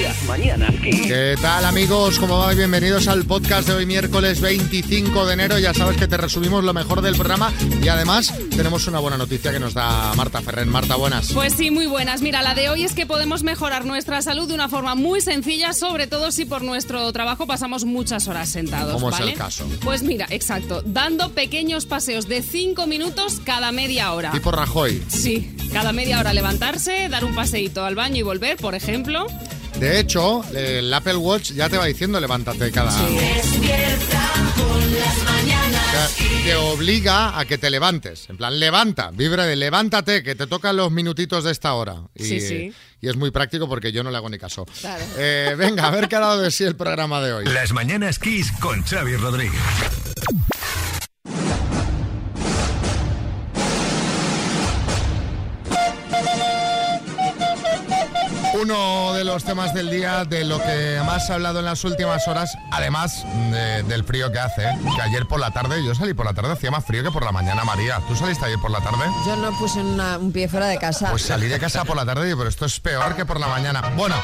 Las mañanas Kiss. ¿Qué tal amigos? ¿Cómo va? Bienvenidos al podcast de hoy miércoles 25 de enero. Ya sabes que te resumimos lo mejor del programa y además tenemos una buena noticia que nos da Marta Ferrer. Marta, buenas. Pues sí, muy buenas. Mira, la de hoy es que podemos mejorar nuestra salud de una forma muy sencilla, sobre todo si por nuestro trabajo pasamos muchas horas sentados. ¿Cómo es el caso? Pues mira, exacto, dando pequeños paseos de 5 minutos cada media hora. Tipo Rajoy. Sí, cada media hora levantarse, dar un paseíto al baño y volver, por ejemplo. De hecho, el Apple Watch ya te va diciendo levántate cada... Despierta con las O mañanas sea, te obliga a que te levantes. En plan, levanta, vibra de levántate, que te tocan los minutitos de esta hora. Y, Sí, sí. y es muy práctico porque yo no le hago ni caso. Claro. Eh, venga, a ver qué ha dado de sí el programa de hoy. Las mañanas Kiss con Xavi Rodríguez. Uno de los temas del día de lo que más se ha hablado en las últimas horas, además de- del frío que hace, ¿eh? que ayer por la tarde, yo salí por la tarde, hacía más frío que por la mañana, María. ¿Tú saliste ayer por la tarde? Yo no puse una- un pie fuera de casa. Pues salí de casa por la tarde pero esto es peor que por la mañana. Bueno,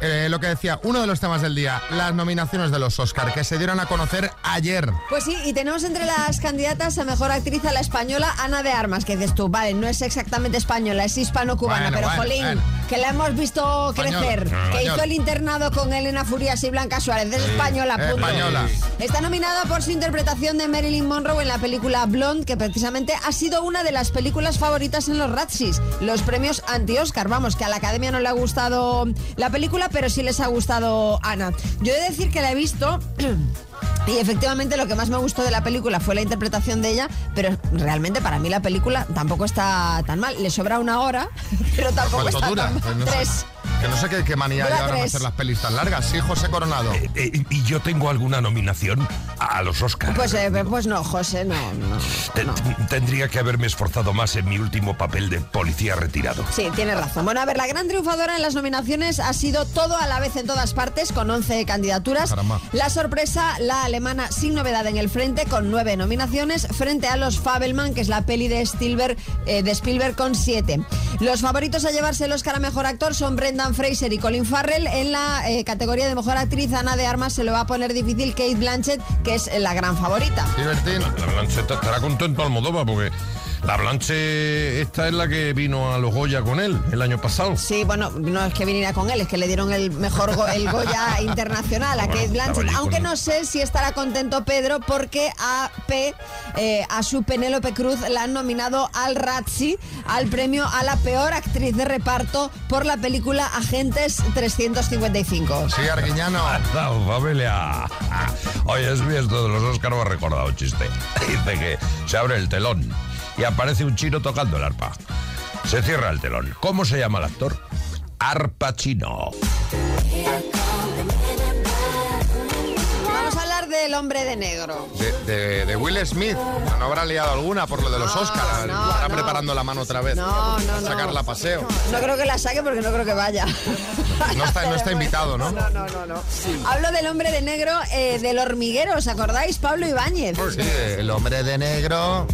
eh, lo que decía, uno de los temas del día, las nominaciones de los Oscar, que se dieron a conocer ayer. Pues sí, y tenemos entre las candidatas a mejor actriz a la española Ana de Armas, que dices tú, vale, no es exactamente española, es hispano-cubana, Bueno, pero bueno, jolín, bueno. Que la hemos visto Española, crecer, que española. hizo el internado con Elena Furias y Blanca Suárez, es española, Eh, punto. española. Está nominada por su interpretación de Marilyn Monroe en la película Blonde, que precisamente ha sido una de las películas favoritas en los Razzies, los premios anti-Oscar. Vamos, que a la academia no le ha gustado la película, pero sí les ha gustado Ana. Yo he de decir que la he visto. Y efectivamente lo que más me gustó de la película fue la interpretación de ella, pero realmente para mí la película tampoco está tan mal. Le sobra una hora, pero tampoco ¿Cuánto está dura? tan mal. Pues no sé. Que no sé qué, qué manía Dura llevan a tres. hacer las pelis tan largas. Sí, José Coronado. Eh, y yo tengo alguna nominación a los Oscars. Pues, eh, pues no, José, no, no, Te- no. Tendría que haberme esforzado más en mi último papel de policía retirado. Sí, tienes razón. Bueno, a ver, la gran triunfadora en las nominaciones ha sido todo a la vez en todas partes, con 11 candidaturas. Caramba. La sorpresa, la alemana sin novedad en el frente, con 9 nominaciones, frente a los Fabelman, que es la peli de Spielberg, eh, de Spielberg con 7. Los favoritos a llevarse el Oscar a Mejor Actor son Brendan Fraser y Colin Farrell. En la eh, categoría de Mejor Actriz, Ana de Armas, se lo va a poner difícil Kate Blanchett, que es la gran favorita. Divertín. La Blanche está- estará contento Almodóvar porque la Blanche esta es la que vino a los Goya con él el año pasado. Sí, bueno, no es que viniera con él, es que le dieron el mejor go- el Goya internacional a Bueno, Kate Blanchett. Aunque no sé si estará contento Pedro porque a P, eh, a su Penélope Cruz, la han nominado al Razzie, al premio a la peor actriz de reparto por la película Agentes 355. Sí, Arguiñano. No, familia. Oye, es bien esto de los Oscars me ha recordado un chiste. Dice que se abre el telón y aparece un chino tocando el arpa. Se cierra el telón. ¿Cómo se llama el actor? Arpa chino. Del hombre de negro. De, de- de Will Smith. No habrá liado alguna por lo de los No, Oscars. no, Estará no. preparando la mano otra vez. No, no, no. Sacarla a paseo. No creo que la saque porque no creo que vaya. No está, no está invitado, ¿no? No, no, no, no. Hablo del hombre de negro eh, del hormiguero, ¿os acordáis? Pablo Ibáñez. Sí, el hombre de negro.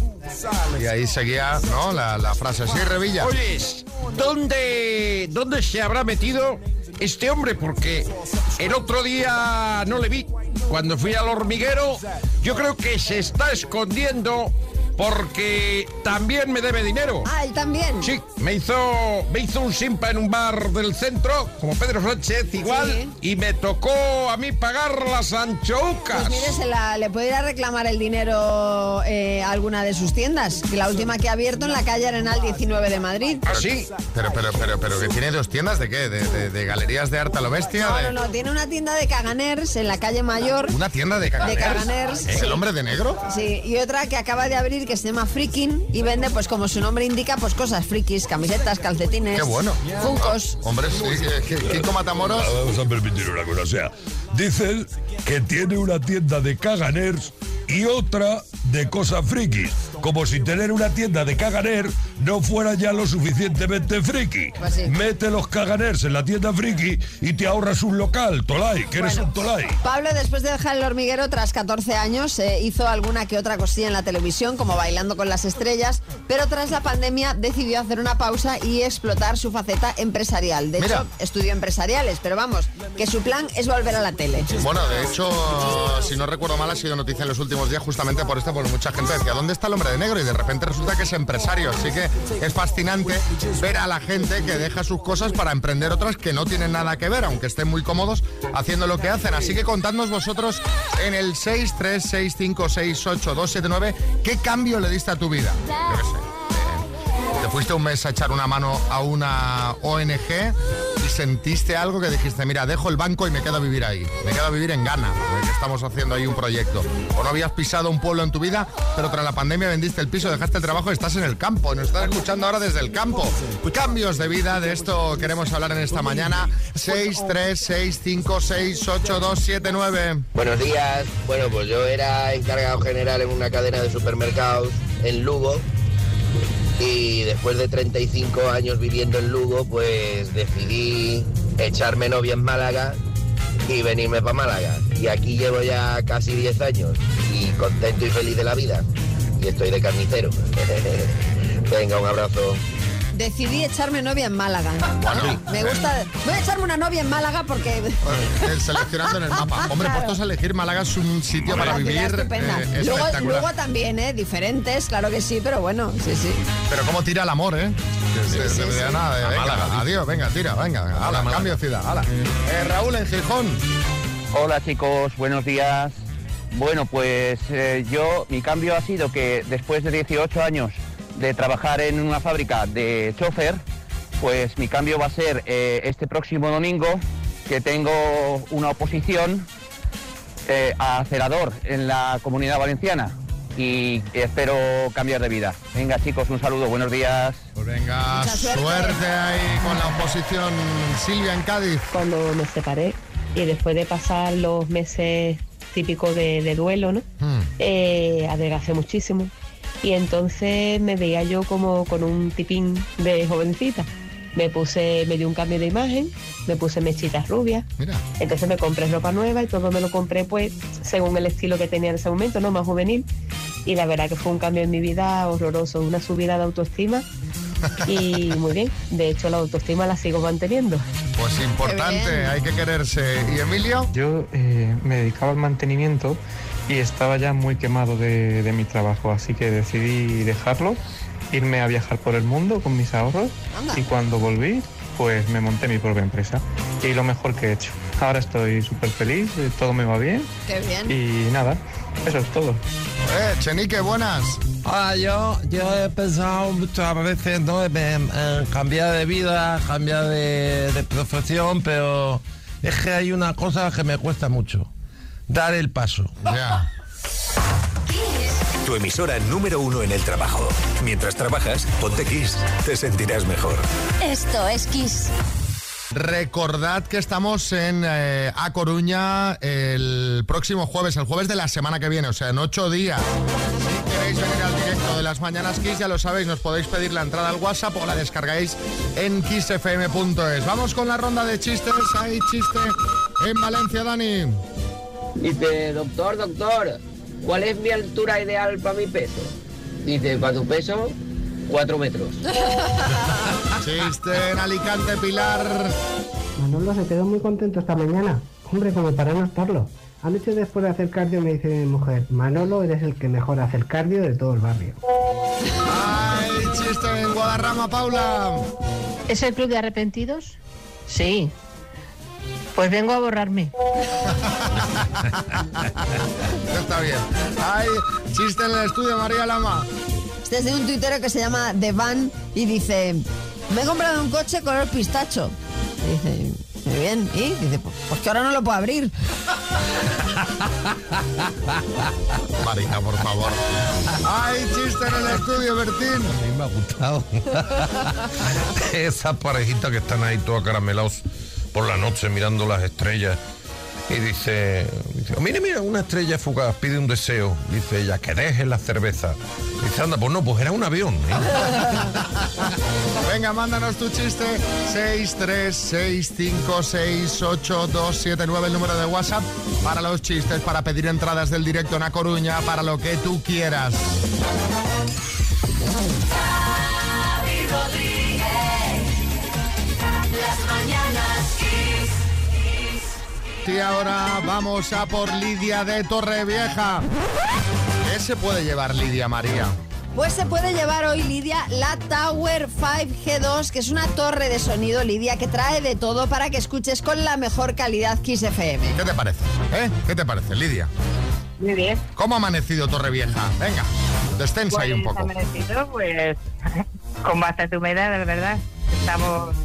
Y ahí seguía, ¿no? La, la frase. Sí, Revilla. Oyes, ¿dónde, ¿dónde se habrá metido este hombre? Porque el otro día no le vi. Cuando fui al hormiguero, yo creo que se está escondiendo porque también me debe dinero. Ah, él también. Sí, me hizo, me hizo un simpa en un bar del centro, como Pedro Sánchez, igual, Sí. y me tocó a mí pagar las anchoucas. Pues mire, se la- le puede ir a reclamar el dinero eh, a alguna de sus tiendas. Que la última que ha abierto en la calle Arenal 19 de Madrid. ¿Ah, sí? Pero, pero, pero, pero, que tiene dos tiendas de qué? ¿De, de- de galerías de arte a lo bestia? No, de- no, no. Tiene una tienda de caganers en la calle Mayor. ¿Una tienda de caganers? De caganers, ¿Es sí. el hombre de negro? Sí, y otra que acaba de abrir que se llama Freaking y vende, pues como su nombre indica, pues cosas frikis, camisetas, calcetines. Qué bueno. Funcos. Hombre, sí, que- que- Kiko Matamoros. Vamos a permitir una cosa, o sea, dicen que tiene una tienda de caganers y otra de cosas frikis. Como si tener una tienda de caganer no fueras ya lo suficientemente friki. Pues sí. Mete los caganers en la tienda friki y te ahorras un local, Tolai, que eres Bueno. un Tolai. Pablo, después de dejar el hormiguero tras 14 años, eh, hizo alguna que otra cosilla en la televisión, como bailando con las estrellas, pero tras la pandemia decidió hacer una pausa y explotar su faceta empresarial. De Mira. hecho, estudió empresariales, pero vamos, que su plan es volver a la tele. Bueno, de hecho, si no recuerdo mal, ha sido noticia en los últimos días justamente por esto, porque mucha gente decía, ¿dónde está el hombre de negro? Y de repente resulta que es empresario. Así que es fascinante ver a la gente que deja sus cosas para emprender otras que no tienen nada que ver, aunque estén muy cómodos haciendo lo que hacen. Así que contadnos vosotros en el 636568279 qué cambio le diste a tu vida. Yo sé. Te fuiste un mes a echar una mano a una ONG y sentiste algo que dijiste, mira, dejo el banco y me quedo a vivir ahí. Me quedo a vivir en Ghana, porque estamos haciendo ahí un proyecto. O no habías pisado un pueblo en tu vida, pero tras la pandemia vendiste el piso, dejaste el trabajo y estás en el campo. Nos estás escuchando ahora desde el campo. Cambios de vida, de esto queremos hablar en esta mañana. 636568279. Buenos días. Bueno, pues yo era encargado general en una cadena de supermercados en Lugo y después de 35 años viviendo en Lugo, pues decidí echarme novia en Málaga y venirme para Málaga. Y aquí llevo ya casi 10 años y contento y feliz de la vida. Y estoy de carnicero. Venga, un abrazo. Decidí echarme novia en Málaga. Bueno, Me eh. gusta. Voy a echarme una novia en Málaga porque. Eh, Seleccionando en el mapa. Hombre, Claro. puestos a elegir, Málaga es un sitio para vivir estupenda. eh, luego, luego también, ¿eh? Diferentes, claro que sí, pero bueno, sí, sí. Pero cómo tira el amor, ¿eh? Sí, De- sí, de- de sí. nada, de, venga, adiós, venga, tira, venga, ala, cambio de ciudad, ala. Eh, Raúl en Gijón. Hola chicos, buenos días. Bueno, pues eh, yo, mi cambio ha sido que después de 18 años de trabajar en una fábrica de chofer, pues mi cambio va a ser eh, este próximo domingo que tengo una oposición eh, a cerador en la comunidad valenciana y espero cambiar de vida. Venga chicos, un saludo, buenos días. Pues venga, suerte. suerte. ahí con la oposición Silvia en Cádiz. cuando me separé y después de pasar los meses típicos de, de duelo, ¿no? Hmm. Eh, adelgacé muchísimo y entonces me veía yo como con un tipín de jovencita. Me puse, me dio un cambio de imagen, me puse mechitas rubias, Mira, entonces me compré ropa nueva y todo me lo compré pues según el estilo que tenía en ese momento, ¿no? Más juvenil. Y la verdad que fue un cambio en mi vida horroroso, una subida de autoestima y muy bien. De hecho la autoestima la sigo manteniendo. pues importante, hay que quererse. ¿Y Emilio? Yo eh, me dedicaba al mantenimiento y estaba ya muy quemado de, de mi trabajo, así que decidí dejarlo, irme a viajar por el mundo con mis ahorros Anda. y cuando volví, pues me monté mi propia empresa y lo mejor que he hecho. Ahora estoy súper feliz, eh, todo me va bien Qué bien. y nada, eso es todo. Eh, Chenique, buenas. Ah, yo, yo he pensado muchas veces ¿no? en, en cambiar de vida, cambiar de, de profesión, pero es que hay una cosa que me cuesta mucho, dar el paso. Ya. Tu emisora número uno en el trabajo. Mientras trabajas, ponte Kiss. Te sentirás mejor. Esto es Kiss. Recordad que estamos en eh, A Coruña el próximo jueves, el jueves de la semana que viene, o sea, en ocho días. Si queréis venir al directo de las Mañanas Kiss, ya lo sabéis, nos podéis pedir la entrada al WhatsApp o la descargáis en kissfm.es. Vamos con la ronda de chistes. Hay chiste en Valencia, Dani. Dice, doctor, doctor, ¿cuál es mi altura ideal para mi peso? Dice, para tu peso, cuatro metros. Chiste en Alicante, Pilar. Manolo se quedó muy contento esta mañana. Hombre, como para no estarlo. Anoche después de hacer cardio me dice mi mujer, Manolo eres el que mejor hace el cardio de todo el barrio. Hay chiste en Guadarrama, Paula. ¿Es el club de arrepentidos? Sí. Pues vengo a borrarme. Está bien. Hay chiste en el estudio, María Lama. Este es de un tuitero que se llama The Van y dice, me he comprado un coche color pistacho. Y dice, muy bien. Y dice, pues, pues que ahora no lo puedo abrir. Marina, por favor. Hay chiste en el estudio, Bertín. A mí me ha gustado. Esas parejitas que están ahí todos caramelados por la noche mirando las estrellas Y dice, dice, mire, mira, una estrella fugaz, pide un deseo. Dice ella, que deje la cerveza. Dice, anda, pues no, pues era un avión. ¿eh? Venga, mándanos tu chiste. 636568279 el número de WhatsApp para los chistes, para pedir entradas del directo en A Coruña, para lo que tú quieras. Xavi Rodríguez. Las mañanas Kiss. Y ahora vamos a por Lidia de Torrevieja. ¿Qué se puede llevar Lidia María? Pues se puede llevar hoy, Lidia, la Tower 5G2, que es una torre de sonido, Lidia, que trae de todo para que escuches con la mejor calidad Kiss FM. ¿Qué te parece? ¿Eh? ¿Qué te parece, Lidia? Muy bien. ¿Cómo ha amanecido Torrevieja? Venga, descensa ahí un Pues, poco. amanecido, pues con bastante humedad, de verdad. Estamos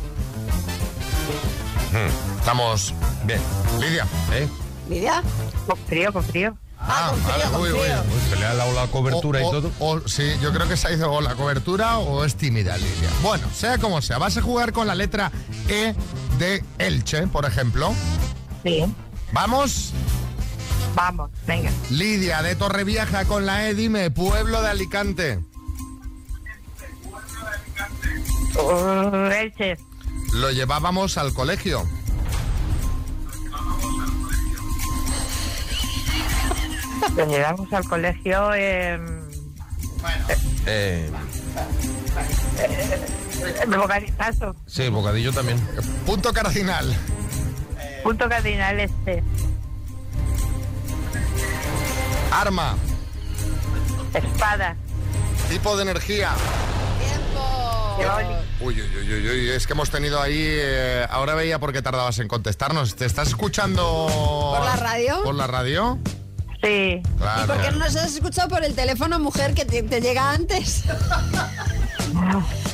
Hmm, Estamos bien. Lidia, ¿eh? ¿Lidia? con frío, con frío. Ah, vale, uy, uy. Se le ha dado la cobertura O- y o- todo. o- sí, yo creo que se ha ido o la cobertura o es tímida, Lidia. Bueno, sea como sea, vas a jugar con la letra E de Elche, por ejemplo. Sí. ¿Vamos? Vamos, venga. Lidia de Torrevieja con la E, dime, pueblo de Alicante. Uh, Elche, Lo llevábamos al colegio. Lo llevamos al colegio en... Eh, de Bocadillo, paso. sí, bocadillo también. Punto cardinal. Punto cardinal este. Arma. Espada. Tipo de energía. Uy, uy, uy, uy, uy, es que hemos tenido ahí. eh, ahora veía por qué tardabas en contestarnos. ¿Te estás escuchando. ¿Por la radio? ¿Por la radio? Sí. Claro. ¿Y por qué no nos has escuchado por el teléfono, mujer, que te, te llega antes?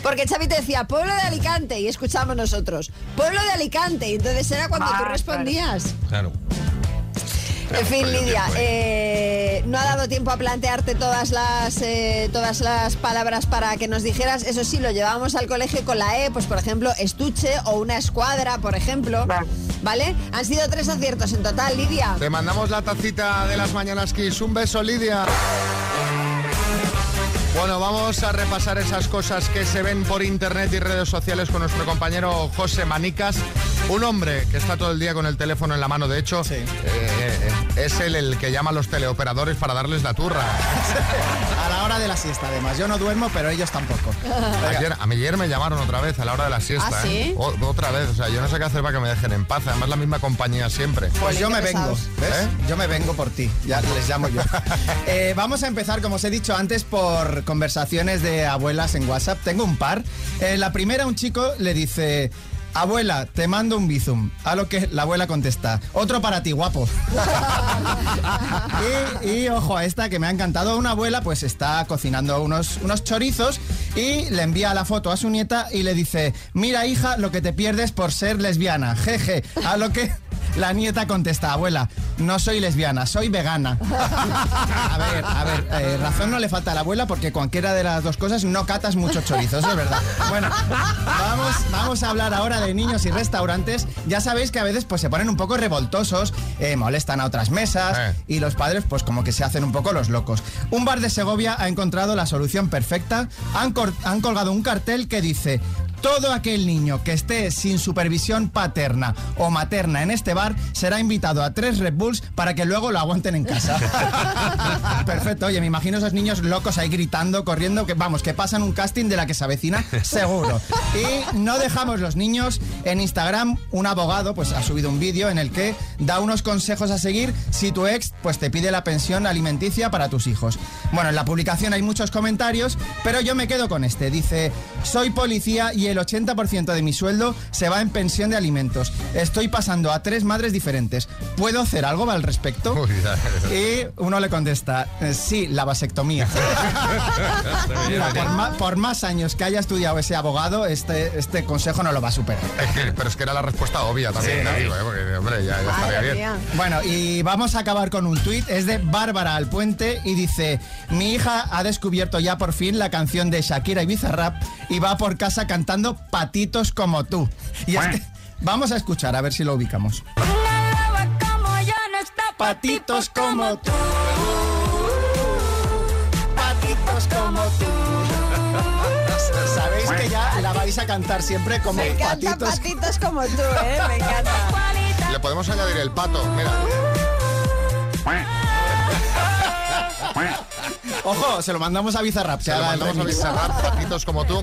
Porque Xavi te decía, pueblo de Alicante, y escuchamos nosotros, pueblo de Alicante, y entonces era cuando Ah, tú respondías. Claro. En fin, Lidia, eh, no ha dado tiempo a plantearte todas las eh, todas las palabras para que nos dijeras. Eso sí, lo llevábamos al colegio con la E, pues por ejemplo, estuche o una escuadra, por ejemplo. ¿Vale? Han sido tres aciertos en total, Lidia. Te mandamos la tacita de las mañanas Kiss. Un beso, Lidia. Bueno, vamos a repasar esas cosas que se ven por internet y redes sociales con nuestro compañero José Manicas, un hombre que está todo el día con el teléfono en la mano. De hecho, eh, eh, es él el que llama a los teleoperadores para darles la turra. A la hora de la siesta, además. Yo no duermo, pero ellos tampoco. Ayer, ayer me llamaron otra vez a la hora de la siesta. ¿Ah, sí? ¿eh? O- otra vez, o sea, yo no sé qué hacer para que me dejen en paz. Además, la misma compañía siempre. Pues yo me vengo, ¿ves? ¿Eh? Yo me vengo por ti, ya les llamo yo. Eh, vamos a empezar, como os he dicho antes, por conversaciones de abuelas en WhatsApp. Tengo un par. Eh, la primera, un chico le dice... Abuela, te mando un bizum. A lo que la abuela contesta, otro para ti, guapo. y, y, ojo a esta que me ha encantado. Una abuela pues está cocinando unos, unos chorizos y le envía la foto a su nieta y le dice, mira hija, lo que te pierdes por ser lesbiana. Jeje. A lo que la nieta contesta, abuela, no soy lesbiana, soy vegana. A ver, a ver, eh, razón no le falta a la abuela porque cualquiera de las dos cosas no catas muchos chorizos, eso es verdad. Bueno, vamos, vamos a hablar ahora de niños y restaurantes. Ya sabéis que a veces pues se ponen un poco revoltosos, eh, molestan a otras mesas y los padres pues como que se hacen un poco los locos. Un bar de Segovia ha encontrado la solución perfecta. Han, han colgado un cartel que dice todo aquel niño que esté sin supervisión paterna o materna en este bar será invitado a tres Red Bulls para que luego lo aguanten en casa. Perfecto, oye, me imagino esos niños locos ahí gritando, corriendo, que vamos, que pasan un casting de la que se avecina, seguro. Y no dejamos los niños en Instagram, un abogado pues ha subido un vídeo en el que da unos consejos a seguir si tu ex pues te pide la pensión alimenticia para tus hijos. Bueno, en la publicación hay muchos comentarios, pero yo me quedo con este. Dice, soy policía y el 80% de mi sueldo se va en pensión de alimentos. Estoy pasando a tres madres diferentes. ¿Puedo hacer algo al respecto? Y uno le contesta, "Eh, sí, la vasectomía. Mira, por, ma- por más años que haya estudiado ese abogado, este, este consejo no lo va a superar. Es que- pero es que era la respuesta obvia también, Sí. digo, ¿eh? porque, hombre, ya, ya estaría bien. Bueno, y vamos a acabar con un tuit. Es de Bárbara Alpuente y dice: Mi hija ha descubierto ya por fin la canción de Shakira y Bizarrap y va por casa cantando patitos como tú. Y es que vamos a escuchar a ver si lo ubicamos. Patitos como tú. Patitos como tú. Sabéis que ya la vais a cantar siempre como Me patitos. patitos como tú, ¿eh? Me encanta. Le podemos añadir el pato, mira. Ojo, se lo mandamos a Bizarrap. Se lo mandamos a. Bizarrap, patitos como tú.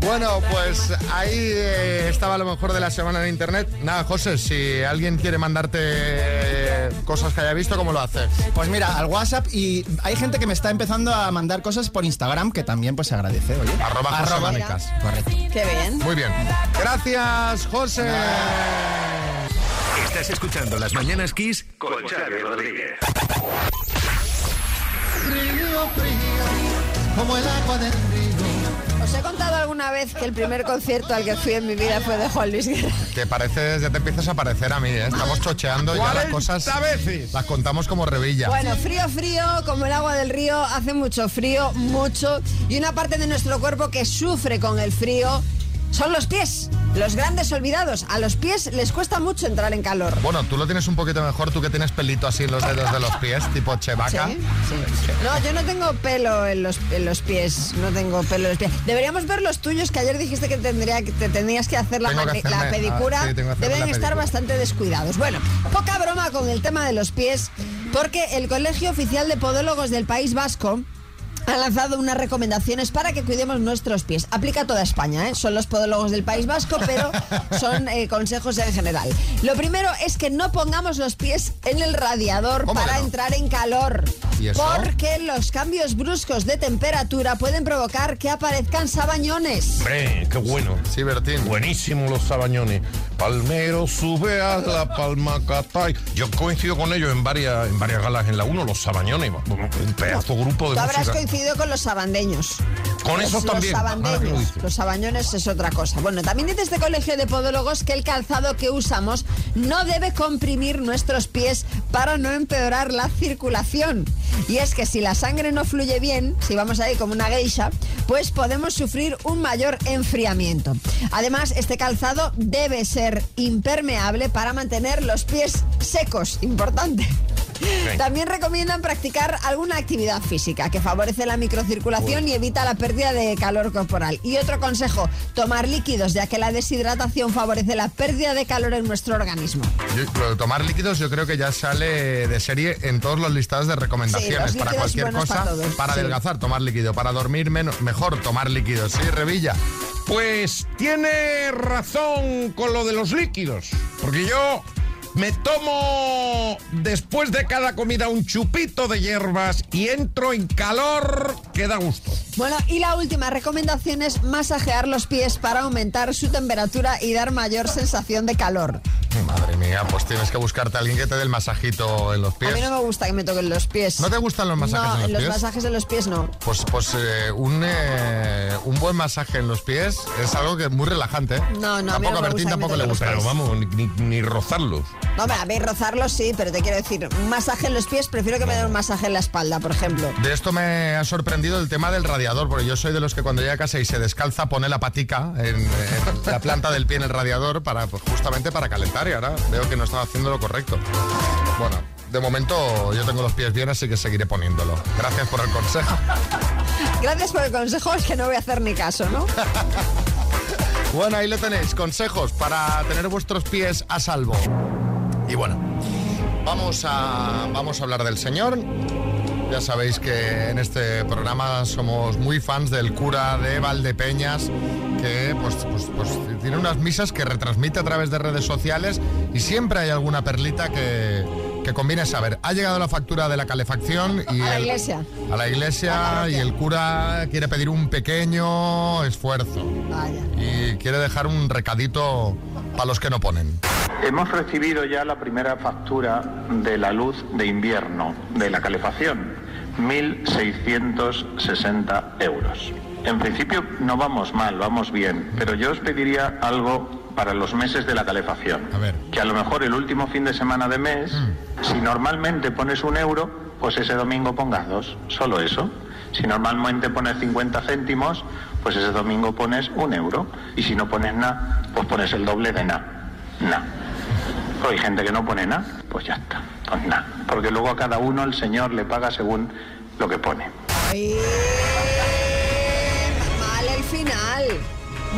Bueno, pues ahí eh, estaba lo mejor de la semana en internet. Nada, José, si alguien quiere mandarte cosas que haya visto, ¿cómo lo hace? Pues mira, al WhatsApp y hay gente que me está empezando a mandar cosas por Instagram que también pues se agradece, oye. Arroba José Mánicas. Correcto. Qué bien. Muy bien. Gracias, José. Estás escuchando Las Mañanas Kiss con Xavi Rodríguez. Frío, frío, como el agua del río. Os he contado alguna vez que el primer concierto al que fui en mi vida fue de Juan Luis Guerra. Que pareces, ya te empiezas a parecer a mí, ¿eh? Estamos chocheando ya las 40 cosas. veces. Las contamos como revilla. Bueno, frío, frío, como el agua del río, hace mucho frío, mucho, y una parte de nuestro cuerpo que sufre con el frío son los pies, los grandes olvidados. A los pies les cuesta mucho entrar en calor. Bueno, tú lo tienes un poquito mejor, tú que tienes pelito así en los dedos de los pies, tipo chevaca. Sí, sí. No, yo no tengo pelo en los, en los pies, no tengo pelo en los pies. Deberíamos ver los tuyos, que ayer dijiste que, tendría, que te tenías que hacer la, que hacerme- la pedicura. ah, sí, Deben la estar bastante descuidados. Bueno, poca broma con el tema de los pies, porque el Colegio Oficial de Podólogos del País Vasco ha lanzado unas recomendaciones para que cuidemos nuestros pies. Aplica a toda España, ¿eh? son los podólogos del País Vasco, pero son eh, consejos en general. Lo primero es que no pongamos los pies en el radiador ¿Cómo para no? entrar en calor. ¿Y eso? Porque los cambios bruscos de temperatura pueden provocar que aparezcan sabañones. Hombre, qué bueno. Sí, Bertín. Buenísimo los sabañones. Palmero sube a la palma catay. Yo coincido con ellos en varias, en varias galas en la 1, los sabañones. Un pedazo grupo de Tú habrás música. coincidido con los sabandeños. Con Los- esos también. Los lo sabandeños. Los sabañones es otra cosa. Bueno, también dice este colegio de podólogos que el calzado que usamos no debe comprimir nuestros pies para no empeorar la circulación. Y es que si la sangre no fluye bien, si vamos ahí como una geisha, pues podemos sufrir un mayor enfriamiento. Además, este calzado debe ser impermeable para mantener los pies secos. Importante. También recomiendan practicar alguna actividad física que favorece la microcirculación y evita la pérdida de calor corporal. Y otro consejo, tomar líquidos, ya que la deshidratación favorece la pérdida de calor en nuestro organismo. Yo- lo de tomar líquidos yo creo que ya sale de serie en todos los listados de recomendaciones. Sí, para cualquier cosa, para para sí. adelgazar, tomar líquido. Para dormir menos, mejor tomar líquidos. Sí, Revilla. Pues tiene razón con lo de los líquidos. Porque yo me tomo después de cada comida un chupito de hierbas y entro en calor que da gusto. Bueno, y la última recomendación es masajear los pies para aumentar su temperatura y dar mayor sensación de calor. Madre mía, pues tienes que buscarte a alguien que te dé el masajito en los A pies. mí no me gusta que me toquen los pies. ¿No te gustan los masajes no, en los los pies? masajes de los pies no. Pues, pues eh, un, eh, un buen masaje en los pies es algo que es muy relajante. ¿eh? No, no, a mí tampoco no a me Bertín gusta que me tampoco le los gusta. Pero vamos, ni, ni- ni rozarlos. No, me a ver, rozarlos sí, pero te quiero decir, un masaje en los pies, prefiero que me den un masaje en la espalda, por ejemplo. De esto me ha sorprendido el tema del radiador, porque yo soy de los que cuando llega a casa y se descalza pone la patica en, en la planta del pie en el radiador para pues, justamente para calentar y ahora veo que no estaba haciendo lo correcto. Bueno, de momento yo tengo los pies bien, así que seguiré poniéndolo. Gracias por el consejo. Gracias por el consejo, es que no voy a hacer ni caso, ¿no? Bueno, ahí lo tenéis, consejos para tener vuestros pies a salvo. Y bueno, vamos a, vamos a hablar del Señor. Ya sabéis que en este programa somos muy fans del cura de Valdepeñas, que pues, pues, pues tiene unas misas que retransmite a través de redes sociales y siempre hay alguna perlita que, que conviene saber. Ha llegado la factura de la calefacción y A la iglesia. a la iglesia y el cura quiere pedir un pequeño esfuerzo Vaya. y quiere dejar un recadito para los que no ponen. Hemos recibido ya la primera factura de la luz de invierno, de la calefacción, 1.660 euros. En principio no vamos mal, vamos bien, pero yo os pediría algo para los meses de la calefacción. Que a lo mejor el último fin de semana de mes, si normalmente pones un euro, pues ese domingo pongas dos, solo eso. Si normalmente pones 50 céntimos, pues ese domingo pones un euro. Y si no pones nada, pues pones el doble de nada. Nada. Pero hay gente que no pone nada, pues ya está, pues nada. Porque luego a cada uno el Señor le paga según lo que pone. Ay,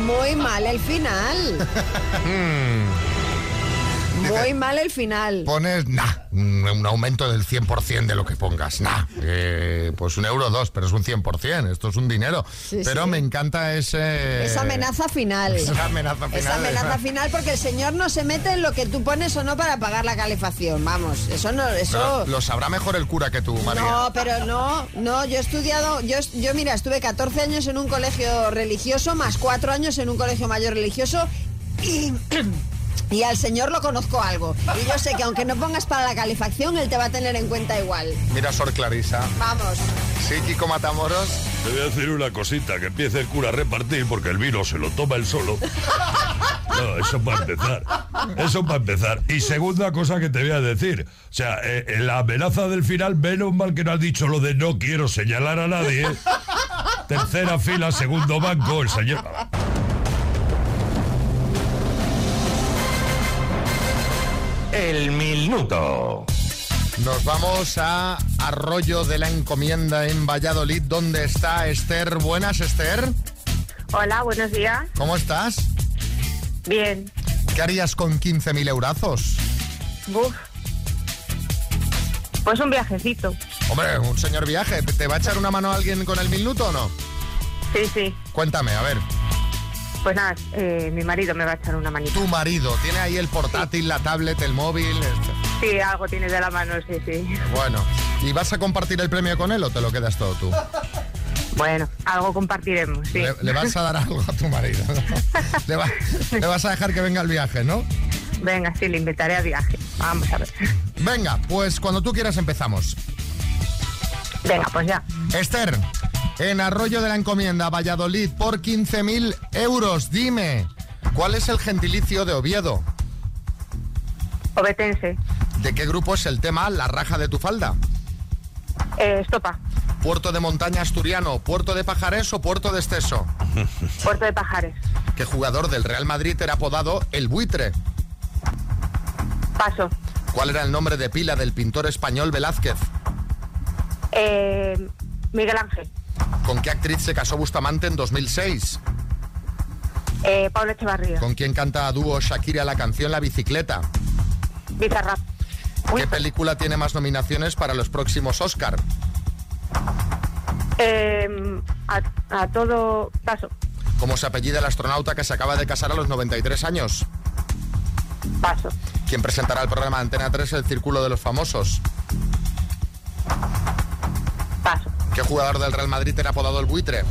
Muy mal el final. Muy mal el final. Pones, nah, un aumento del 100% de lo que pongas. Nah, eh, pues un euro dos, pero es un 100%, esto es un dinero. Sí, pero sí. me encanta ese... Esa amenaza final. Esa amenaza final. Esa amenaza final porque el señor no se mete en lo que tú pones o no para pagar la calefacción. Vamos, eso no, eso. Lo sabrá mejor el cura que tú, María. No, pero no, no, yo he estudiado, yo, yo mira, estuve 14 años en un colegio religioso, más 4 años en un colegio mayor religioso y, y al señor lo conozco algo. Y yo sé que aunque no pongas para la calefacción, él te va a tener en cuenta igual. Mira, Sor Clarisa. Vamos. Sí, Kiko Matamoros. Te voy a decir una cosita, que empiece el cura a repartir porque el vino se lo toma él solo. No, eso para empezar. Eso para empezar. Y segunda cosa que te voy a decir. O sea, eh, en la amenaza del final, menos mal que no has dicho lo de no quiero señalar a nadie. Tercera fila, segundo banco, el señor... El minuto. Nos vamos a Arroyo de la Encomienda en Valladolid, donde está Esther. Buenas, Esther. Hola, buenos días. ¿Cómo estás? Bien. ¿Qué harías con 15.000 eurazos? Uf. Pues un viajecito. Hombre, un señor viaje. ¿Te va a echar una mano alguien con el minuto o no? Sí, sí. Cuéntame, a ver. Pues nada, eh, mi marido me va a echar una manita. Tu marido, ¿tiene ahí el portátil, la tablet, el móvil? Esto? Sí, algo tiene de la mano, sí, sí. Bueno, ¿y vas a compartir el premio con él o te lo quedas todo tú? Bueno, algo compartiremos, sí. Le, le vas a dar algo a tu marido. le, va- le vas a dejar que venga el viaje, ¿no? Venga, sí, le invitaré a viaje. Vamos a ver. Venga, pues cuando tú quieras empezamos. Venga, pues ya. Esther, en Arroyo de la Encomienda, Valladolid, por 15.000 euros, dime, ¿cuál es el gentilicio de Oviedo? Obetense. ¿De qué grupo es el tema La raja de tu falda? Eh, estopa. ¿Puerto de montaña asturiano, puerto de pajares o puerto de exceso? Puerto de Pajares. ¿Qué jugador del Real Madrid era apodado El Buitre? Paso. ¿Cuál era el nombre de pila del pintor español Velázquez? Eh, Miguel Ángel. ¿Con qué actriz se casó Bustamante en 2006? Eh, Pablo Echevarría. ¿Con quién canta a dúo Shakira la canción La Bicicleta? Bizarrap. ¿Qué película tiene más nominaciones para los próximos Oscar? Eh, a, a todo paso. ¿Cómo se apellida el astronauta que se acaba de casar a los 93 años? Paso. ¿Quién presentará el programa Antena 3 El Círculo de los Famosos? ¿Qué jugador del Real Madrid era apodado el buitre?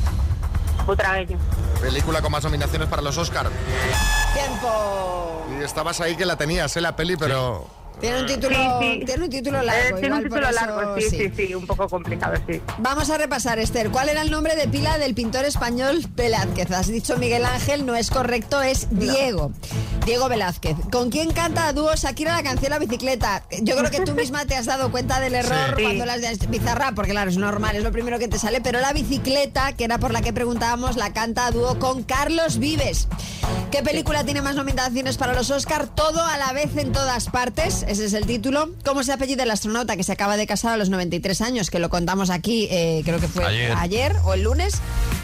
Butragueño. ¿Película con más nominaciones para los Oscar? Tiempo. Y estabas ahí que la tenías, ¿eh? La peli, pero... Tiene un título, Sí, sí. tiene un título largo. Eh, tiene un igual título eso, largo, sí, sí, sí, un poco complicado, sí. Vamos a repasar, Esther. ¿Cuál era el nombre de pila del pintor español Velázquez? Has dicho Miguel Ángel, no es correcto, es Diego. Diego Velázquez. ¿Con quién canta a dúo Shakira la canción La Bicicleta? Yo creo que tú misma te has dado cuenta del error cuando las de Bizarra, porque claro, es normal, es lo primero que te sale, pero La Bicicleta, que era por la que preguntábamos, la canta a dúo con Carlos Vives. ¿Qué película tiene más nominaciones para los Oscar? Todo a la vez en todas partes, ese es el título. ¿Cómo se apellida el astronauta que se acaba de casar a los 93 años? Que lo contamos aquí, eh, creo que fue Ayer. ayer o el lunes.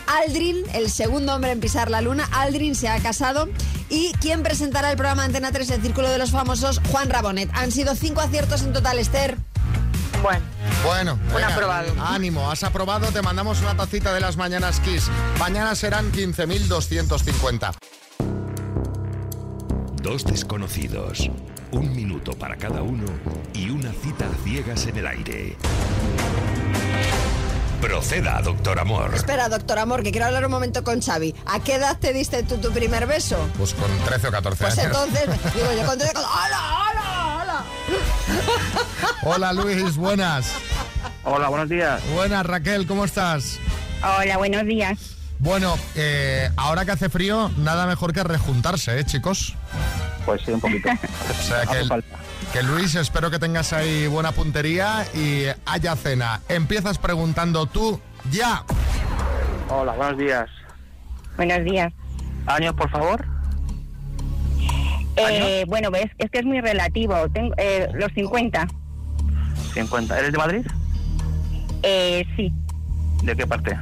Aldrin, el segundo hombre en pisar la luna. Aldrin se ha casado. ¿Y quién presentará el programa Antena 3, el Círculo de los Famosos? Juan Rabonet. Han sido cinco aciertos en total, Esther. Bueno. Bueno, Un aprobado. ánimo, has aprobado, te mandamos una tacita de las mañanas Kiss. Mañana serán 15.250. Dos desconocidos, un minuto para cada uno y una cita a ciegas en el aire. Proceda, doctor Amor. Espera, doctor Amor, que quiero hablar un momento con Xavi. ¿A qué edad te diste tú tu primer beso? Pues con 13 o 14 Pues años. entonces, digo yo, con 13, con- ¡Hola, hola, hola! Hola Luis, buenas. Hola, buenos días. Buenas Raquel, ¿cómo estás? Hola, buenos días. Bueno, eh, ahora que hace frío, nada mejor que rejuntarse, ¿eh, chicos? Pues sí, un poquito. O sea que, el- que Luis, espero que tengas ahí buena puntería y haya cena. Empiezas preguntando tú ya. Hola, buenos días. Buenos días. Años, por favor. Eh, bueno, ves, es que es muy relativo. Tengo eh, los 50. 50. ¿Eres de Madrid? Eh, sí, ¿De qué parte?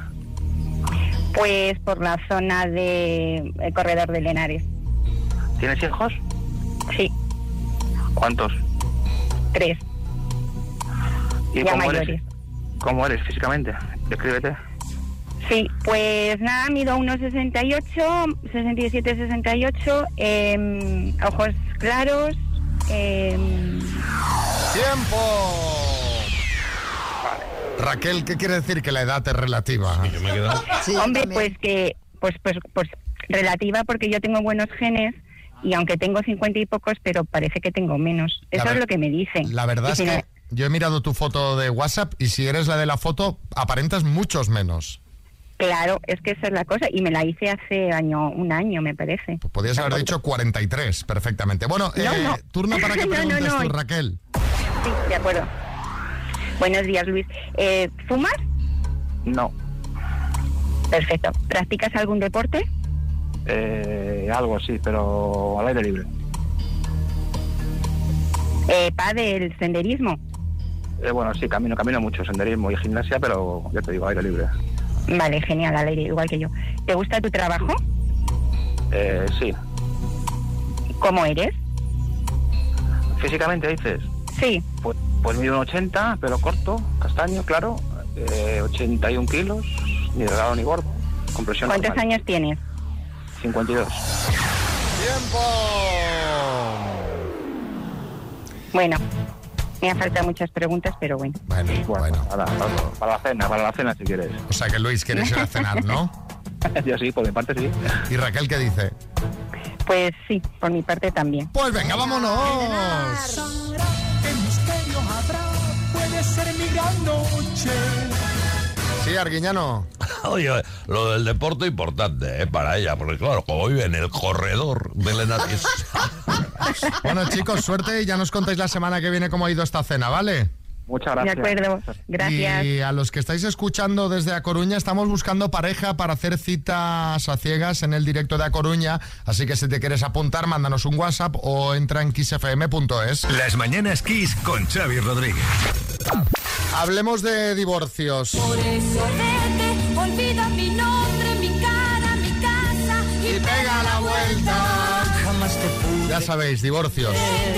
pues por la zona de el corredor de Lenares. ¿Tienes hijos? ¿Cuántos? tres. ¿Y Ya cómo mayores. eres? ¿Cómo eres físicamente? Descríbete. Sí, pues nada, mido unos 68, 67, 68, eh, ojos claros. Eh, ¡Tiempo! Raquel, ¿qué quiere decir que la edad es relativa? yo me he quedado. hombre, pues que, pues, pues, pues relativa porque yo tengo buenos genes y aunque tengo 50 y pocos, pero parece que tengo menos. Eso es lo que me dicen. La verdad Y es si no- que yo he mirado tu foto de WhatsApp y si eres la de la foto, aparentas muchos menos. Claro, es que esa es la cosa y me la hice hace año, un año, me parece. Podrías haber dicho 43 perfectamente. Bueno, No, eh, no. turno para que No, no, preguntes no. tú, Raquel. Sí, de acuerdo. Buenos días, Luis. Eh, ¿Fumas? No. Perfecto. ¿Practicas algún deporte? Eh, algo así, pero al aire libre. Eh, ¿Padel, senderismo? Eh, bueno, sí, camino, camino mucho, senderismo y gimnasia, pero ya te digo, aire libre. Vale, genial, al aire, igual que yo. ¿Te gusta tu trabajo? Eh, sí. ¿Cómo eres? ¿Físicamente dices? Sí. Pues, pues mido un 80, pero corto, castaño, claro. Eh, 81 kilos, ni delgado ni gordo. Compresión ¿Cuántos normal. años tienes? 52. Bueno, me han faltado muchas preguntas, pero bueno. Bueno, bueno. Para, para- para la cena, para la cena si quieres. O sea que Luis, quieres ir a cenar, ¿no? Yo sí, por mi parte sí. ¿Y Raquel qué dice? Pues sí, por mi parte también. Pues venga, vámonos. ¿Qué misterio habrá? Puede ser mi gran noche. Sí, Arguiñano. Oye, lo del deporte importante, ¿eh? Para ella, porque claro, como vive en el corredor de Lenares. Bueno, chicos, suerte y ya nos contáis la semana que viene cómo ha ido esta cena, ¿vale? Muchas De acuerdo, gracias. Y a los que estáis escuchando desde A Coruña, estamos buscando pareja para hacer citas a ciegas en el directo de A Coruña. Así que si te quieres apuntar, mándanos un WhatsApp o entra en kissfm.es. Las mañanas Kiss con Xavi Rodríguez. Hablemos de divorcios. Por eso vete, olvida mi nombre, mi cara, mi casa y, pega la vuelta. Jamás te pude. Ya sabéis, divorcios,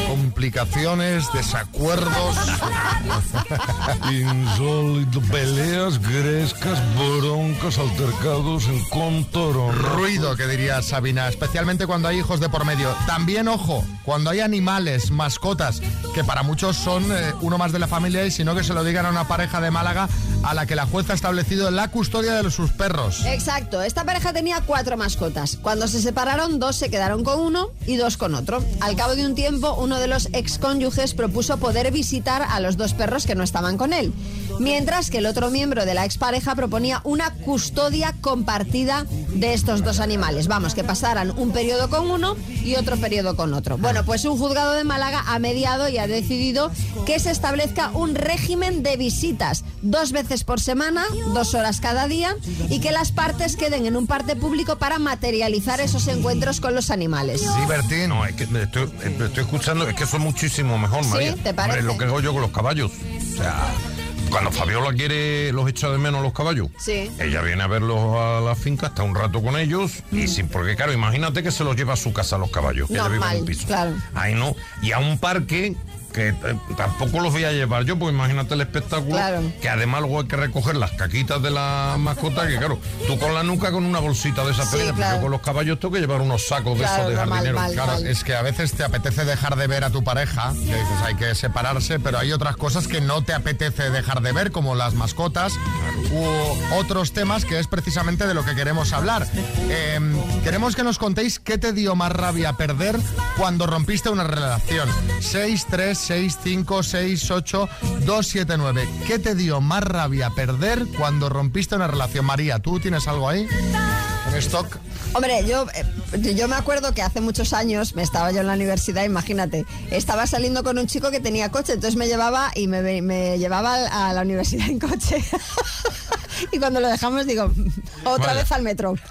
complicaciones, desacuerdos. Insólito, peleas grescas, broncas, altercados, encontrones. Ruido, que diría Sabina, especialmente cuando hay hijos de por medio. También, ojo, cuando hay animales, mascotas, que para muchos son eh, uno más de la familia y sino que se lo digan a una pareja de Málaga a la que la jueza ha establecido la custodia de sus perros. Exacto, esta pareja tenía cuatro mascotas. Cuando se separaron, dos se quedaron con uno y dos con otro. Al cabo de un tiempo, uno de los excónyuges propuso poder visitar a los dos perros que no estaban con él. Mientras que el otro miembro de la expareja proponía una custodia compartida de estos dos animales. Vamos, que pasaran un periodo con uno y otro periodo con otro. Bueno, pues un juzgado de Málaga ha mediado y ha decidido que se establezca un régimen de visitas dos veces por semana, dos horas cada día, y que las partes queden en un parte público para materializar esos encuentros con los animales. Divertir, no, es que me estoy, me estoy escuchando, es que eso es muchísimo mejor, Sí, María. ¿te parece? Hombre, lo que hago yo con los caballos. O sea, cuando Fabiola quiere, los echa de menos los caballos. Sí. Ella viene a verlos a la finca, está un rato con ellos y sin, porque claro, imagínate que se los lleva a su casa los caballos, que ella vive en un piso. claro. Ahí no. Y a un parque que eh, tampoco los voy a llevar yo, porque imagínate el espectáculo, Claro. que además luego hay que recoger las caquitas de la mascota, que claro, tú con la nuca con una bolsita de esa Sí, pequeña, claro. pero con los caballos tengo que llevar unos sacos de esos de normal, jardinero. mal, Claro, mal. es que a veces te apetece dejar de ver a tu pareja, que dices hay que separarse, pero hay otras cosas que no te apetece dejar de ver, como las mascotas u otros temas que es precisamente de lo que queremos hablar. Eh, queremos que nos contéis qué te dio más rabia perder cuando rompiste una relación. 6, 3, 6, 5, 6, 8, 2, 7, 9. ¿Qué te dio más rabia perder cuando rompiste una relación? María, ¿tú tienes algo ahí? En stock. Hombre, yo, eh, yo me acuerdo que hace muchos años, me estaba yo en la universidad, imagínate, estaba saliendo con un chico que tenía coche, entonces me llevaba y me, me llevaba a la universidad en coche. y cuando lo dejamos digo, Otra Vaya. vez al metro.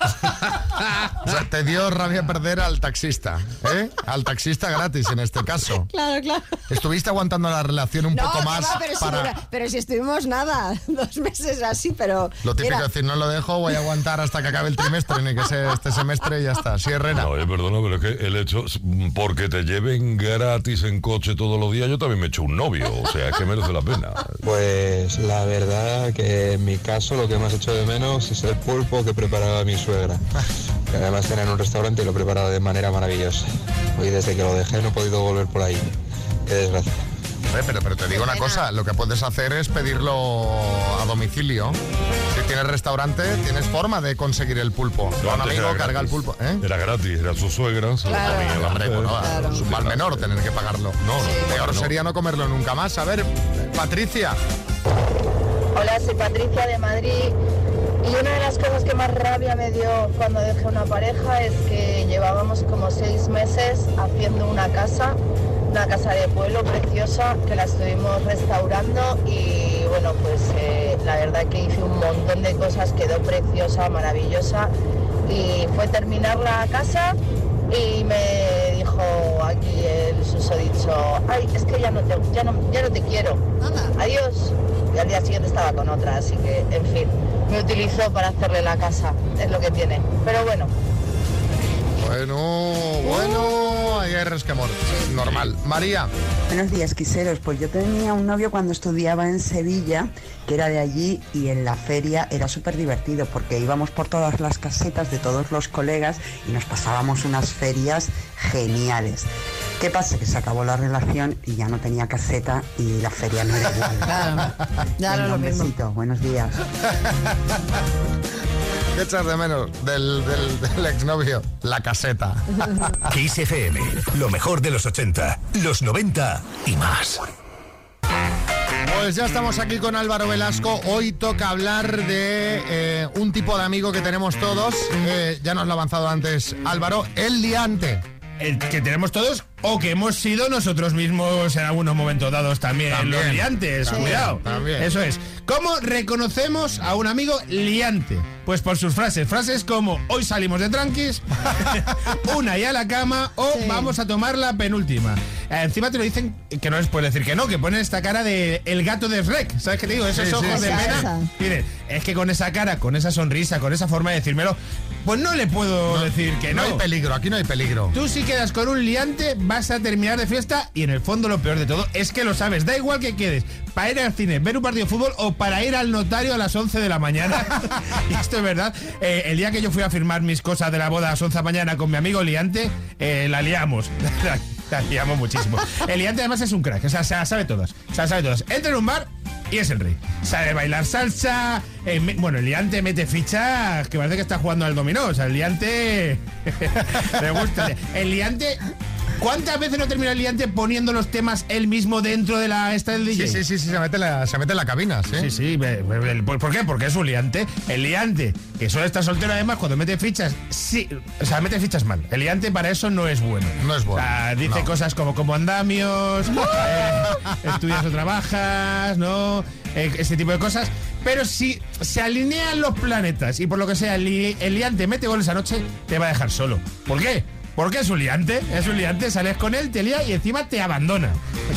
O sea, te dio rabia perder al taxista, ¿eh? Al taxista gratis en este caso. Claro, claro. Estuviste aguantando la relación un No, poco más va, pero, si para... dura- pero si estuvimos nada, dos meses así, pero... Lo típico mira, es decir, no lo dejo, voy a aguantar hasta que acabe el trimestre, ni que sea este semestre y ya está. Sí, Herrera. No, eh, perdona, pero es que el hecho, porque te lleven gratis en coche todos los días, yo también me echo un novio, o sea, es que merece la pena. Pues la verdad que en mi caso lo que más echo de menos es el pulpo que preparaba mi suegra. Que además tenía en un restaurante y lo preparaba de manera maravillosa. Hoy desde que lo dejé no he podido volver por ahí. Qué desgracia. Pero, pero te digo una cosa, lo que puedes hacer es pedirlo a domicilio. Si tienes restaurante, tienes forma de conseguir el pulpo. Un amigo carga el gratis. pulpo. ¿eh? Era gratis, era su suegra. se lo ponía Hombre, bueno, un mal menor tener que pagarlo. No, no, Peor no. sería no comerlo nunca más. A ver, Patricia. Hola, soy Patricia de Madrid y una de las cosas que más rabia me dio cuando dejé una pareja es que llevábamos como seis meses haciendo una casa, una casa de pueblo preciosa que la estuvimos restaurando y bueno, pues eh, la verdad que hice un montón de cosas, quedó preciosa, maravillosa y fue terminar la casa y me dijo aquí el susodicho, ay, es que ya no te, ya no, ya no te quiero. Adiós. Y al día siguiente estaba con otra, así que, en fin, me utilizó para hacerle la casa, es lo que tiene. Pero bueno, Bueno, bueno, hay resquemor. Normal. María. Buenos días, quiseros. Pues yo tenía un novio cuando estudiaba en Sevilla, que era de allí, y en la feria era súper divertido porque íbamos por todas las casetas de todos los colegas y nos pasábamos unas ferias geniales. ¿Qué pasa? Que se acabó la relación y ya no tenía caseta y la feria no era igual. Claro, ya no lo un mismo. besito, buenos días. ¿Qué echas de menos del, del, del exnovio? La caseta. Kiss FM, lo mejor de los 80, los 90 y más. Pues ya estamos aquí con Álvaro Velasco. Hoy toca hablar de eh, un tipo de amigo que tenemos todos. Eh, ya nos lo ha avanzado antes Álvaro, el liante. El que tenemos todos o que hemos sido nosotros mismos en algunos momentos dados también, También. los liantes, También, cuidado. también. Eso es. ¿Cómo reconocemos a un amigo liante? Pues por sus frases. Frases como hoy salimos de tranquis, una y a la cama o vamos a tomar la penúltima. Encima te lo dicen que no les puedes decir que no, que ponen esta cara de el gato de Shrek. ¿Sabes qué te digo? Esos Sí, sí, ojos de sí. pena. Miren, es que con esa cara, con esa sonrisa, con esa forma de decírmelo, pues no le puedo decir que no. No hay peligro, aquí no hay peligro. Tú si quedas con un liante vas a terminar de fiesta y en el fondo lo peor de todo es que lo sabes. Da igual que quedes para ir al cine, ver un partido de fútbol o para ir al notario a las 11 de la mañana. y esto es verdad. Eh, el día que yo fui a firmar mis cosas de la boda a las 11 de la mañana con mi amigo liante, eh, la liamos. La, liamos muchísimo. El liante además es un crack, o sea, se las sabe todas. Se las sabe todas. Entra en un bar y es el rey. Sabe bailar salsa. eh, me- bueno, el liante mete fichas que parece que está jugando al dominó. O sea, el liante. me gusta. El liante. ¿Cuántas veces no termina el liante poniendo los temas él mismo dentro de la esta del DJ? Sí, sí, sí, sí, se mete en la, se mete en la cabina, sí. Sí, sí, ¿por qué? Porque es un liante. El liante, que suele estar soltero además, cuando mete fichas, sí, o sea, mete fichas mal. El liante para eso no es bueno. No es bueno. O sea, dice no. cosas como como andamios, eh, estudias o trabajas, ¿no? Eh, ese tipo de cosas. Pero si se alinean los planetas y por lo que sea el, li- el liante mete goles anoche, te va a dejar solo. ¿Por qué? Porque es un liante, es un liante, sales con él, te lía y encima te abandona.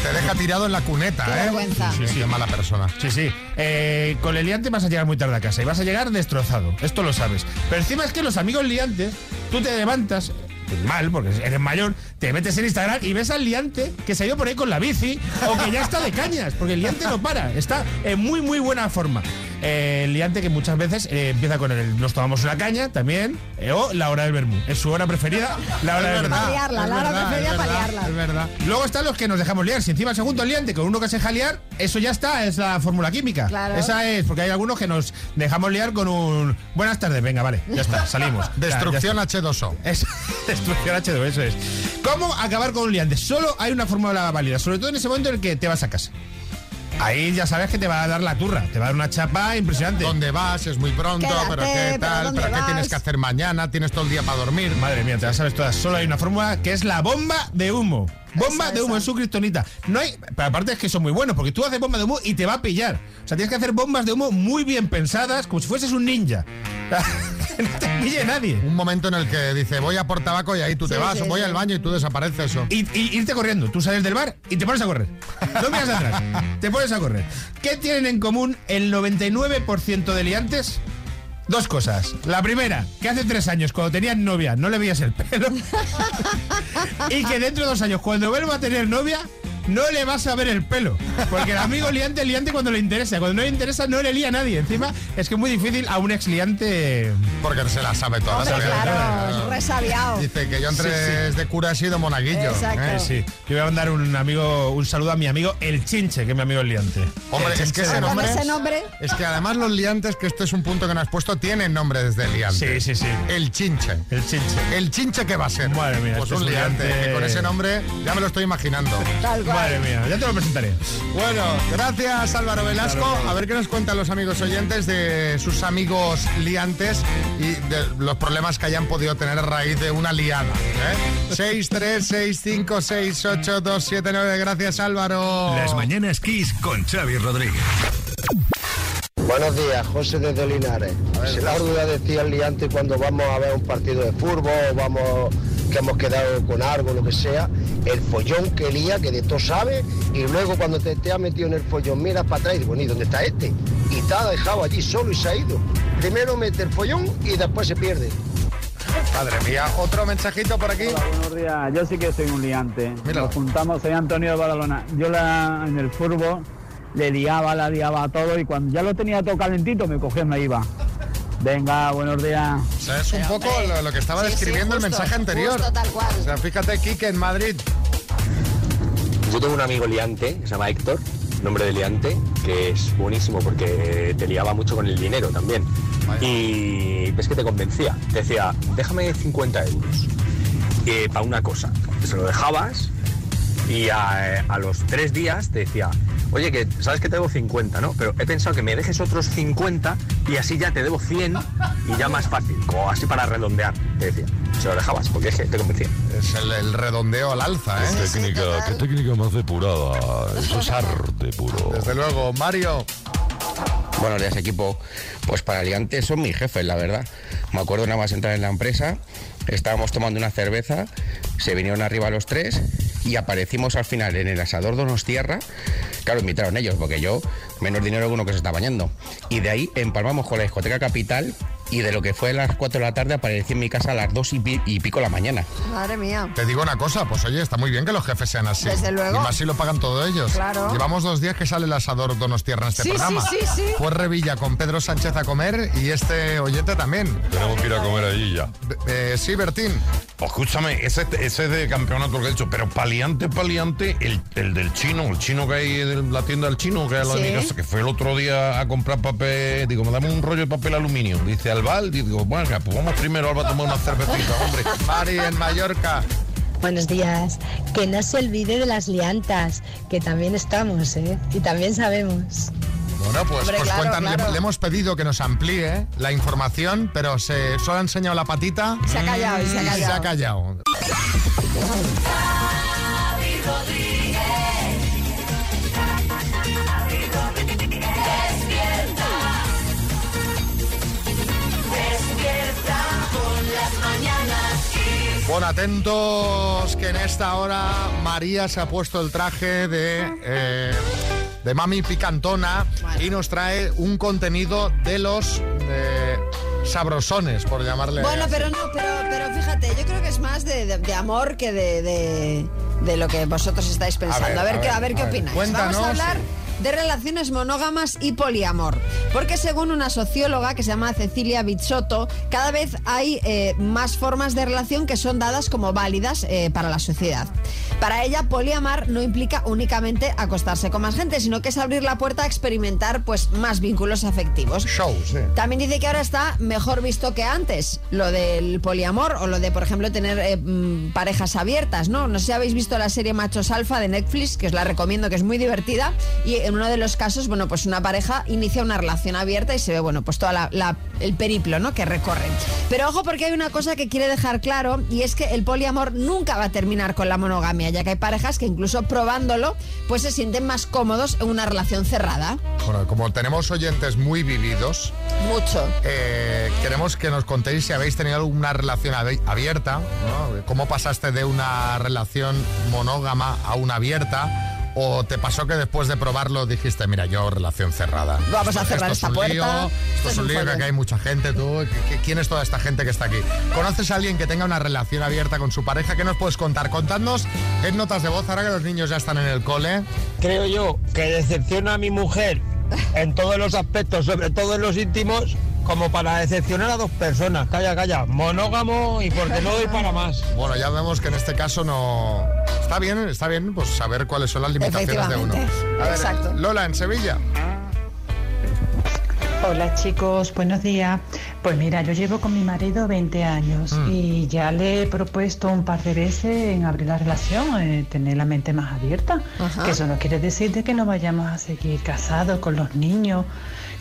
Te deja tirado en la cuneta, Qué ¿eh? vergüenza. Sí, sí, Qué mala persona. Sí, sí. Eh, con el liante vas a llegar muy tarde a casa y vas a llegar destrozado. Esto lo sabes. Pero encima es que los amigos liantes, tú te levantas. pues mal, porque eres mayor, te metes en Instagram y ves al liante que se ha ido por ahí con la bici o que ya está de cañas, porque el liante no para, está en muy, muy buena forma. Eh, el liante que muchas veces eh, empieza con el nos tomamos una caña también, eh, o la hora del vermú. Es su hora preferida, la hora del vermú. La hora preferida para liarla. Es verdad. Luego están los que nos dejamos liar. Si encima el segundo liante con uno que se deja liar, eso ya está, es la fórmula química. Claro. Esa es, porque hay algunos que nos dejamos liar con un buenas tardes, venga, vale, ya está, salimos. Destrucción ya está. H2O. Es destrucción H2, eso es. ¿Cómo acabar con un liante? Solo hay una fórmula válida, sobre todo en ese momento en el que te vas a casa. Ahí ya sabes que te va a dar la turra, te va a dar una chapa impresionante. ¿Dónde vas? Es muy pronto, Quédate, pero qué tal, ¿dónde pero qué tienes que hacer mañana, tienes todo el día para dormir. Madre mía, te las sabes todas. Solo hay una fórmula que es la bomba de humo. Bomba Esa, de humo, esa. es su kriptonita. No hay, pero aparte es que son muy buenos, porque tú haces bomba de humo y te va a pillar. O sea, tienes que hacer bombas de humo muy bien pensadas, como si fueses un ninja. que no te pille nadie. Un momento en el que dice, voy a por tabaco y ahí tú te vas, sí, o voy sí. al baño y tú desapareces. O... Y, y irte corriendo. Tú sales del bar y te pones a correr. No miras atrás. te pones a correr. ¿Qué tienen en común el 99% de liantes? Dos cosas. La primera, que hace tres años, cuando tenías novia, no le veías el pelo. y que dentro de dos años, cuando vuelva a tener novia, no le vas a ver el pelo. Porque el amigo liante, liante cuando le interesa. Cuando no le interesa, no le lía a nadie. Encima, es que es muy difícil a un ex liante. Porque se la sabe toda. Hombre, claro, resabiado. Dice que yo antes Sí, sí. de cura he sido monaguillo. Exacto. ¿eh? Sí. Yo voy a mandar un amigo, un saludo a mi amigo El Chinche, que es mi amigo el liante. Hombre, El es que ese nombre- ese nombre, Es que además los liantes, que este es un punto que no has puesto, tienen nombre desde liante. Sí, sí, sí. El chinche. El Chinche. ¿El chinche qué va a ser? Madre mía, Pues este un es un liante, liante- que con ese nombre ya me lo estoy imaginando. tal cual. Madre mía, ya te lo presentaré. Bueno, gracias Álvaro Velasco. A ver qué nos cuentan los amigos oyentes de sus amigos liantes y de los problemas que hayan podido tener a raíz de una liada. ¿eh? 6, 3, 6, 5, 6, 8, 2, 7, 9. Gracias Álvaro. Las mañanas Kiss con Xavi Rodríguez. Buenos días, José desde Linares. Si la duda decía el liante cuando vamos a ver un partido de fútbol o vamos que hemos quedado con algo, lo que sea, el follón que lía, que de todo sabe, y luego cuando te, te has metido en el follón, miras para atrás y dices, bueno, ¿y dónde está este? Y te ha dejado allí solo y se ha ido. Primero mete el follón y después se pierde. Madre mía, otro mensajito por aquí. Buenos días, yo sí que soy un liante. Míralo. Nos juntamos, soy Antonio de Badalona. Yo la, en el fútbol le liaba, la liaba a todo y cuando ya lo tenía todo calentito me cogía y me iba. Venga, buenos días. O sea, es un Pero, poco lo, lo que estaba sí, sí, describiendo el mensaje anterior. justo tal cual. O sea, fíjate, Kike en Madrid. Yo tengo un amigo liante, que se llama Héctor, nombre de liante, que es buenísimo porque te liaba mucho con el dinero también. Y es que te convencía. Te decía, déjame 50 euros eh, para una cosa. Se lo dejabas y a, a los tres días te decía, oye, que sabes que te debo 50, ¿no? Pero he pensado que me dejes otros 50 y así ya te debo 100 y ya más fácil, como así para redondear, te decía. Se lo dejabas porque es que te convencía. Es el, el redondeo al alza, ¿eh? Qué técnica, qué técnica más depurada. Eso es arte puro. Desde luego, Mario. Buenos días, equipo. Pues para liantes son mis jefes, la verdad. Me acuerdo nada más entrar en la empresa, estábamos tomando una cerveza, se vinieron arriba los tres y aparecimos al final en el asador Donostierra. Claro, invitaron ellos, porque yo menos dinero que uno que se está bañando. Y de ahí empalmamos con la discoteca Capital y de lo que fue a las 4 de la tarde aparecí en mi casa a las 2 y, pi- y pico de la mañana. Madre mía. Te digo una cosa, pues oye, está muy bien que los jefes sean así. Desde luego. Y más si lo pagan todos ellos. Claro. Llevamos dos días que sale el asador Donostierra en este Sí, programa. sí, sí, sí. Fue Revilla con Pedro Sánchez a comer y este oyente también. Tenemos que ir a comer allí ya. Eh, sí, Bertín. Pues escúchame, ese, ese es de campeonato que he hecho, pero paliante, paliante, el, el del chino, el chino que hay en la tienda del chino, que hay Sí. mi casa, que fue el otro día a comprar papel, digo, me dame un rollo de papel aluminio. Dice Albal, digo, bueno, pues vamos primero Alba a tomar una cervecita, hombre. Mari en Mallorca. Buenos días. Que no se olvide de las liantas, que también estamos, ¿eh? Y también sabemos. Bueno, pues, Hombre, pues claro, cuentan, le- claro. Le, hemos pedido que nos amplíe la información, pero se solo ha enseñado la patita. Se ha callado y se ha y callado. se ha callado. Bueno, atentos que en esta hora María se ha puesto el traje de, eh, de mami picantona y nos trae un contenido de los eh, sabrosones, por llamarle. Bueno, así. pero no, pero, pero fíjate, yo creo que es más de, de- de amor que de, de- lo que vosotros estáis pensando. A ver, a qué, ver, a ver qué a ver. opináis. Cuéntanos, Vamos a hablar sí. De relaciones monógamas y poliamor. Porque según una socióloga que se llama Cecilia Bichotto, cada vez hay eh, más formas de relación que son dadas como válidas eh, para la sociedad. Para ella, poliamar no implica únicamente acostarse con más gente, sino que es abrir la puerta a experimentar pues, más vínculos afectivos. También dice que ahora está mejor visto que antes, lo del poliamor o lo de, por ejemplo, tener eh, mm, parejas abiertas, ¿no? No sé si habéis visto la serie Machos Alfa de Netflix, que os la recomiendo, que es muy divertida. Y en uno de los casos, bueno, pues una pareja inicia una relación abierta y se ve, bueno, pues toda la, la- el periplo, ¿no? Que recorren. Pero ojo porque hay una cosa que quiere dejar claro y es que el poliamor nunca va a terminar con la monogamia, ya que hay parejas que incluso probándolo, pues se sienten más cómodos en una relación cerrada. Bueno, como tenemos oyentes muy vividos, Mucho. eh, queremos que nos contéis si habéis tenido alguna relación abierta, ¿no? cómo pasaste de una relación monógama a una abierta. ¿O te pasó que después de probarlo dijiste, mira, yo relación cerrada? Vamos a cerrar esto esta es un puerta, lío, esto esto es un lío, que aquí hay mucha gente, tú. ¿Qui- qui- ¿Quién es toda esta gente que está aquí? ¿Conoces a alguien que tenga una relación abierta con su pareja? ¿Qué nos puedes contar? Contadnos en notas de voz, ahora que los niños ya están en el cole. Creo yo que decepciona a mi mujer en todos los aspectos, sobre todo en los íntimos, como para decepcionar a dos personas. Calla, calla. Monógamo y porque no doy para más. Bueno, ya vemos que en este caso no... Está bien, está bien, pues saber cuáles son las limitaciones de uno. Efectivamente. A ver, Exacto. Lola, en Sevilla. Hola chicos, buenos días. Pues mira, yo llevo con mi marido 20 años Mm. y ya le he propuesto un par de veces en abrir la relación, eh, tener la mente más abierta. Ajá. Que eso no quiere decir de que no vayamos a seguir casados con los niños,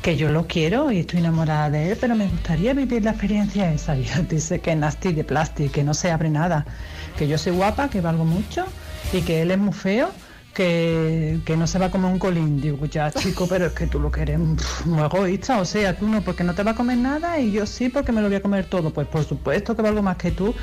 que yo lo quiero y estoy enamorada de él, pero me gustaría vivir la experiencia esa. Y dice que nasty de plástico, que no se abre nada, que yo soy guapa, que valgo mucho y que él es muy feo que, que no se va a comer un colín. Digo, ya chico, pero es que tú lo que eres muy egoísta. O sea, tú no porque no te va a comer nada y yo sí porque me lo voy a comer todo. Pues por supuesto que valgo más que tú,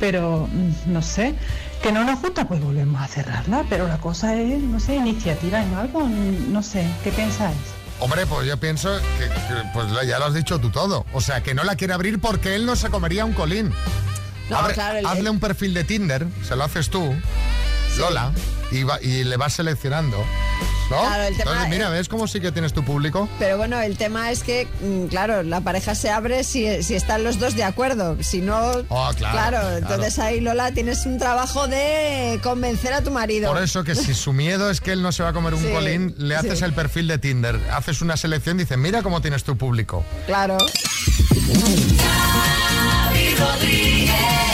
pero mm, no sé. Que no nos gusta, pues volvemos a cerrarla. Pero la cosa es, no sé, iniciativa en algo. No sé, ¿qué pensáis? Hombre, pues yo pienso que, que, pues ya lo has dicho tú todo. O sea, que no la quiere abrir porque él no se comería un colín. No, Abre- claro, el- hazle un perfil de Tinder, se lo haces tú, Lola, y, va- y le vas seleccionando. ¿No? Claro, el tema Entonces, mira, es- ¿ves cómo sí que tienes tu público? Pero bueno, el tema es que, mm, claro, la pareja se abre si, si están los dos de acuerdo. Si no, Oh, claro, claro. entonces ahí, Lola, tienes un trabajo de convencer a tu marido. Por eso que si su miedo es que él no se va a comer un Sí, colín, le haces sí. el perfil de Tinder, haces una selección, dices, mira cómo tienes tu público. Claro. Rodríguez.